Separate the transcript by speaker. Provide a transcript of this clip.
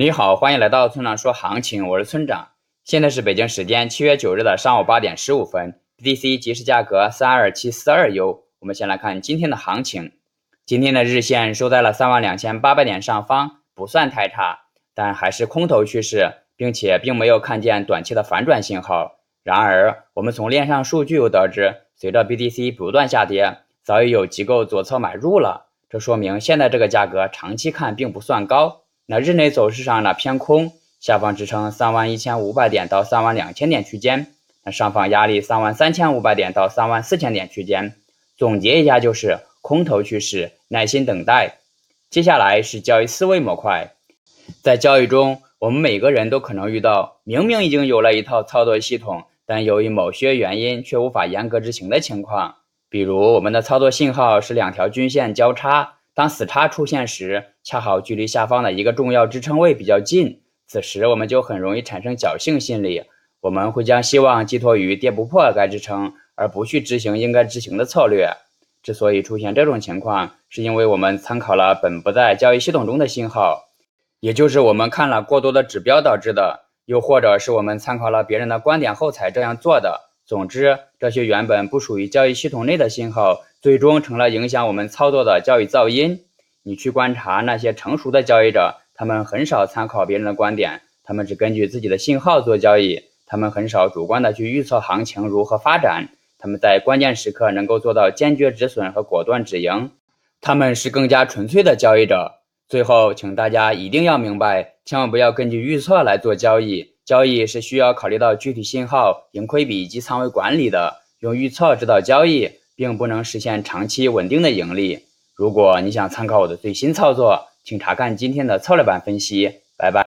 Speaker 1: 你好，欢迎来到村长说行情，我是村长。现在是北京时间七月九日的上午八点十五分，BTC 即时价格三二七四二 U。我们先来看今天的行情，今天的日线收在了三万两千八百点上方，不算太差，但还是空头趋势，并且并没有看见短期的反转信号。然而，我们从链上数据又得知，随着 BTC 不断下跌，早已有机构左侧买入了，这说明现在这个价格长期看并不算高。那日内走势上呢偏空，下方支撑三万一千五百点到三万两千点区间，那上方压力三万三千五百点到三万四千点区间。总结一下就是空头趋势，耐心等待。接下来是交易思维模块，在交易中，我们每个人都可能遇到明明已经有了一套操作系统，但由于某些原因却无法严格执行的情况。比如我们的操作信号是两条均线交叉。当死叉出现时，恰好距离下方的一个重要支撑位比较近，此时我们就很容易产生侥幸心理，我们会将希望寄托于跌不破该支撑，而不去执行应该执行的策略。之所以出现这种情况，是因为我们参考了本不在交易系统中的信号，也就是我们看了过多的指标导致的，又或者是我们参考了别人的观点后才这样做的。总之，这些原本不属于交易系统内的信号，最终成了影响我们操作的交易噪音。你去观察那些成熟的交易者，他们很少参考别人的观点，他们只根据自己的信号做交易，他们很少主观的去预测行情如何发展，他们在关键时刻能够做到坚决止损和果断止盈，他们是更加纯粹的交易者。最后，请大家一定要明白，千万不要根据预测来做交易。交易是需要考虑到具体信号、盈亏比以及仓位管理的。用预测指导交易，并不能实现长期稳定的盈利。如果你想参考我的最新操作，请查看今天的策略版分析。拜拜。